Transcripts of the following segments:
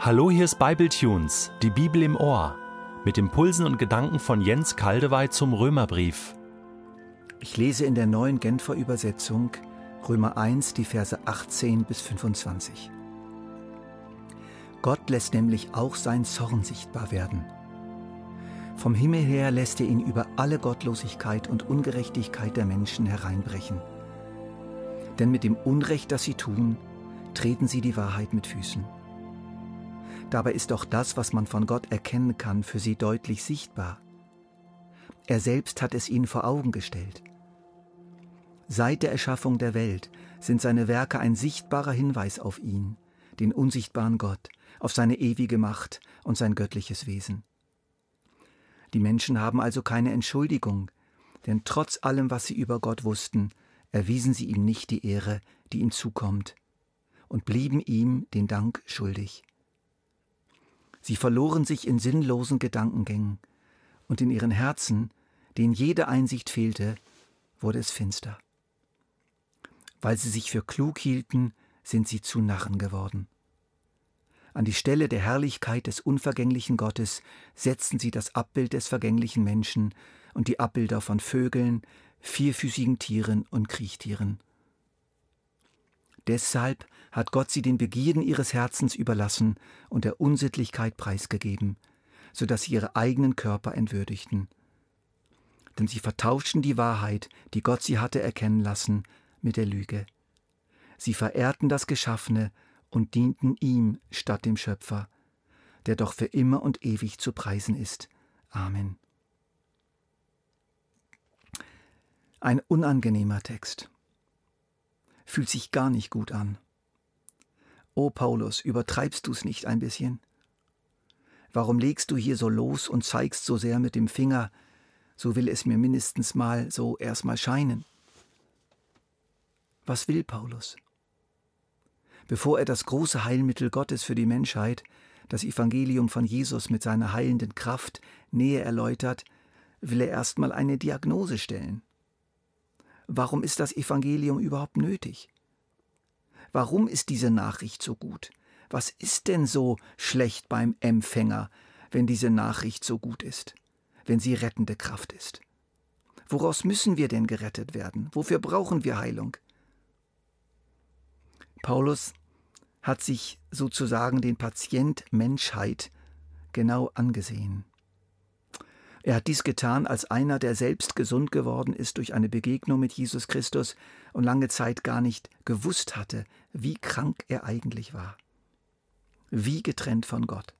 Hallo, hier ist Bibletunes, die Bibel im Ohr, mit Impulsen und Gedanken von Jens Kaldewey zum Römerbrief. Ich lese in der neuen Genfer Übersetzung Römer 1, die Verse 18 bis 25. Gott lässt nämlich auch sein Zorn sichtbar werden. Vom Himmel her lässt er ihn über alle Gottlosigkeit und Ungerechtigkeit der Menschen hereinbrechen. Denn mit dem Unrecht, das sie tun, treten sie die Wahrheit mit Füßen. Dabei ist auch das, was man von Gott erkennen kann, für sie deutlich sichtbar. Er selbst hat es ihnen vor Augen gestellt. Seit der Erschaffung der Welt sind seine Werke ein sichtbarer Hinweis auf ihn, den unsichtbaren Gott, auf seine ewige Macht und sein göttliches Wesen. Die Menschen haben also keine Entschuldigung, denn trotz allem, was sie über Gott wussten, erwiesen sie ihm nicht die Ehre, die ihm zukommt, und blieben ihm den Dank schuldig. Sie verloren sich in sinnlosen Gedankengängen, und in ihren Herzen, denen jede Einsicht fehlte, wurde es finster. Weil sie sich für klug hielten, sind sie zu Narren geworden. An die Stelle der Herrlichkeit des unvergänglichen Gottes setzten sie das Abbild des vergänglichen Menschen und die Abbilder von Vögeln, vierfüßigen Tieren und Kriechtieren. Deshalb hat Gott sie den Begierden ihres Herzens überlassen und der Unsittlichkeit preisgegeben, so dass sie ihre eigenen Körper entwürdigten. Denn sie vertauschten die Wahrheit, die Gott sie hatte erkennen lassen, mit der Lüge. Sie verehrten das Geschaffene und dienten ihm statt dem Schöpfer, der doch für immer und ewig zu preisen ist. Amen. Ein unangenehmer Text. Fühlt sich gar nicht gut an. O Paulus, übertreibst du's nicht ein bisschen? Warum legst du hier so los und zeigst so sehr mit dem Finger, so will es mir mindestens mal so erstmal scheinen? Was will Paulus? Bevor er das große Heilmittel Gottes für die Menschheit, das Evangelium von Jesus mit seiner heilenden Kraft näher erläutert, will er erstmal eine Diagnose stellen. Warum ist das Evangelium überhaupt nötig? Warum ist diese Nachricht so gut? Was ist denn so schlecht beim Empfänger, wenn diese Nachricht so gut ist, wenn sie rettende Kraft ist? Woraus müssen wir denn gerettet werden? Wofür brauchen wir Heilung? Paulus hat sich sozusagen den Patient Menschheit genau angesehen. Er hat dies getan als einer, der selbst gesund geworden ist durch eine Begegnung mit Jesus Christus und lange Zeit gar nicht gewusst hatte, wie krank er eigentlich war. Wie getrennt von Gott.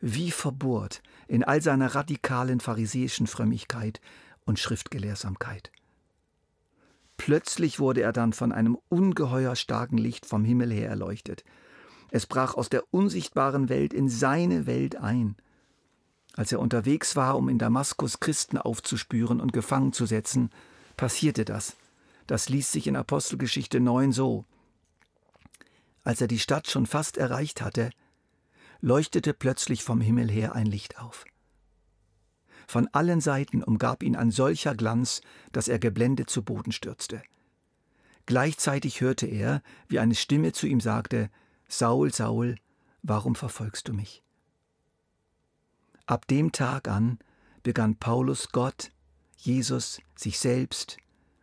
Wie verbohrt in all seiner radikalen pharisäischen Frömmigkeit und Schriftgelehrsamkeit. Plötzlich wurde er dann von einem ungeheuer starken Licht vom Himmel her erleuchtet. Es brach aus der unsichtbaren Welt in seine Welt ein – als er unterwegs war, um in Damaskus Christen aufzuspüren und gefangen zu setzen, passierte das. Das liest sich in Apostelgeschichte 9 so. Als er die Stadt schon fast erreicht hatte, leuchtete plötzlich vom Himmel her ein Licht auf. Von allen Seiten umgab ihn ein solcher Glanz, dass er geblendet zu Boden stürzte. Gleichzeitig hörte er, wie eine Stimme zu ihm sagte, Saul, Saul, warum verfolgst du mich? Ab dem Tag an begann Paulus Gott, Jesus, sich selbst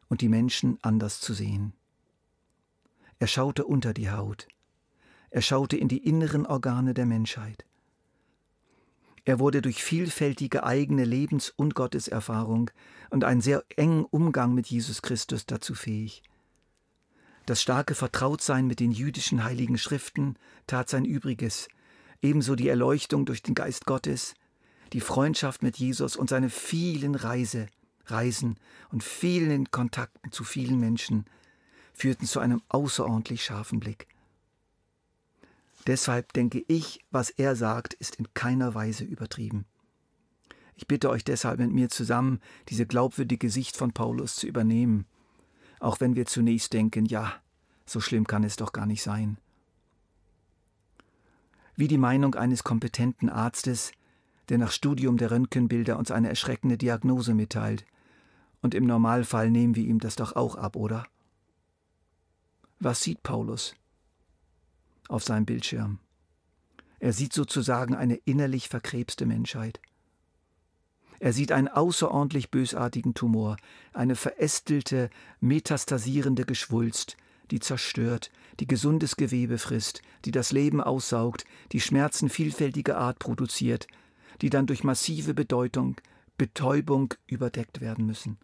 und die Menschen anders zu sehen. Er schaute unter die Haut. Er schaute in die inneren Organe der Menschheit. Er wurde durch vielfältige eigene Lebens- und Gotteserfahrung und einen sehr engen Umgang mit Jesus Christus dazu fähig. Das starke Vertrautsein mit den jüdischen heiligen Schriften tat sein Übriges, ebenso die Erleuchtung durch den Geist Gottes, die Freundschaft mit Jesus und seine vielen Reise, Reisen und vielen Kontakten zu vielen Menschen führten zu einem außerordentlich scharfen Blick. Deshalb denke ich, was er sagt, ist in keiner Weise übertrieben. Ich bitte euch deshalb mit mir zusammen, diese glaubwürdige Sicht von Paulus zu übernehmen, auch wenn wir zunächst denken, ja, so schlimm kann es doch gar nicht sein. Wie die Meinung eines kompetenten Arztes der nach Studium der Röntgenbilder uns eine erschreckende Diagnose mitteilt. Und im Normalfall nehmen wir ihm das doch auch ab, oder? Was sieht Paulus auf seinem Bildschirm? Er sieht sozusagen eine innerlich verkrebste Menschheit. Er sieht einen außerordentlich bösartigen Tumor, eine verästelte, metastasierende Geschwulst, die zerstört, die gesundes Gewebe frisst, die das Leben aussaugt, die Schmerzen vielfältiger Art produziert, die dann durch massive Bedeutung, Betäubung überdeckt werden müssen.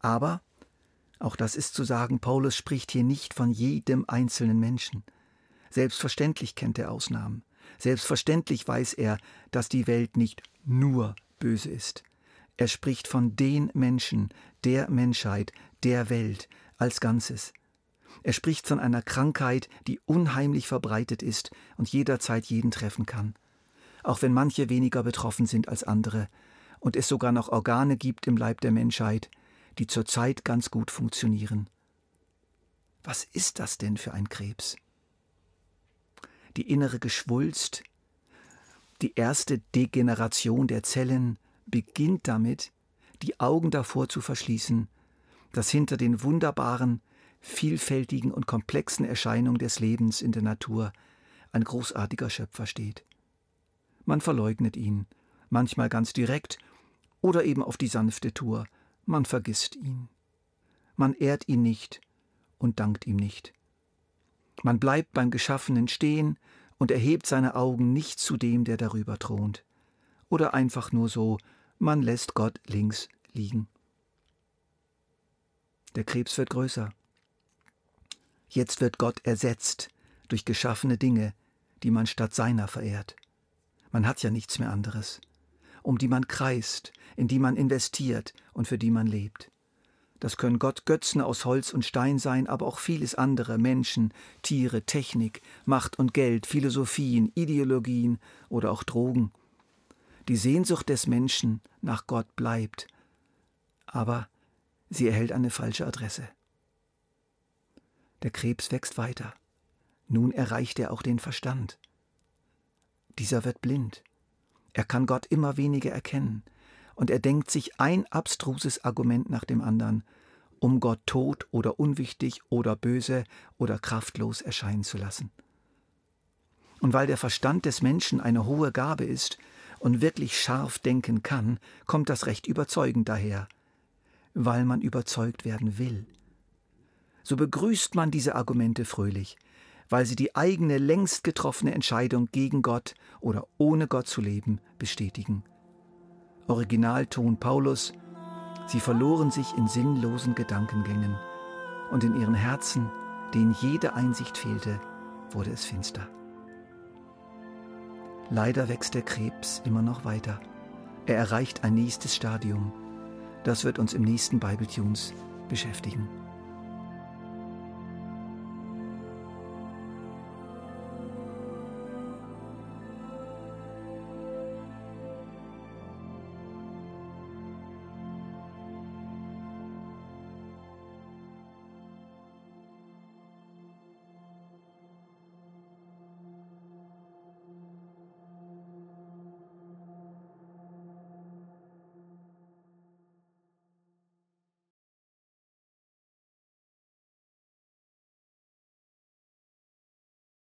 Aber, auch das ist zu sagen, Paulus spricht hier nicht von jedem einzelnen Menschen. Selbstverständlich kennt er Ausnahmen. Selbstverständlich weiß er, dass die Welt nicht nur böse ist. Er spricht von den Menschen, der Menschheit, der Welt als Ganzes. Er spricht von einer Krankheit, die unheimlich verbreitet ist und jederzeit jeden treffen kann. Auch wenn manche weniger betroffen sind als andere und es sogar noch Organe gibt im Leib der Menschheit, die zurzeit ganz gut funktionieren. Was ist das denn für ein Krebs? Die innere Geschwulst, die erste Degeneration der Zellen beginnt damit, die Augen davor zu verschließen, dass hinter den wunderbaren, vielfältigen und komplexen Erscheinungen des Lebens in der Natur ein großartiger Schöpfer steht. Man verleugnet ihn, manchmal ganz direkt oder eben auf die sanfte Tour, man vergisst ihn. Man ehrt ihn nicht und dankt ihm nicht. Man bleibt beim Geschaffenen stehen und erhebt seine Augen nicht zu dem, der darüber thront. Oder einfach nur so, man lässt Gott links liegen. Der Krebs wird größer. Jetzt wird Gott ersetzt durch geschaffene Dinge, die man statt seiner verehrt. Man hat ja nichts mehr anderes, um die man kreist, in die man investiert und für die man lebt. Das können Gott Götzen aus Holz und Stein sein, aber auch vieles andere, Menschen, Tiere, Technik, Macht und Geld, Philosophien, Ideologien oder auch Drogen. Die Sehnsucht des Menschen nach Gott bleibt, aber sie erhält eine falsche Adresse. Der Krebs wächst weiter. Nun erreicht er auch den Verstand. Dieser wird blind. Er kann Gott immer weniger erkennen und er denkt sich ein abstruses Argument nach dem anderen, um Gott tot oder unwichtig oder böse oder kraftlos erscheinen zu lassen. Und weil der Verstand des Menschen eine hohe Gabe ist und wirklich scharf denken kann, kommt das recht überzeugend daher, weil man überzeugt werden will. So begrüßt man diese Argumente fröhlich, weil sie die eigene längst getroffene Entscheidung gegen Gott oder ohne Gott zu leben bestätigen. Originalton Paulus, sie verloren sich in sinnlosen Gedankengängen, und in ihren Herzen, denen jede Einsicht fehlte, wurde es finster. Leider wächst der Krebs immer noch weiter. Er erreicht ein nächstes Stadium. Das wird uns im nächsten Bible Tunes beschäftigen.